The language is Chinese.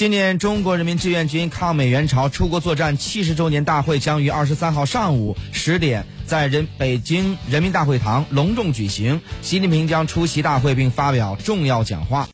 纪念中国人民志愿军抗美援朝出国作战七十周年大会将于二十三号上午十点在人北京人民大会堂隆重举行，习近平将出席大会并发表重要讲话。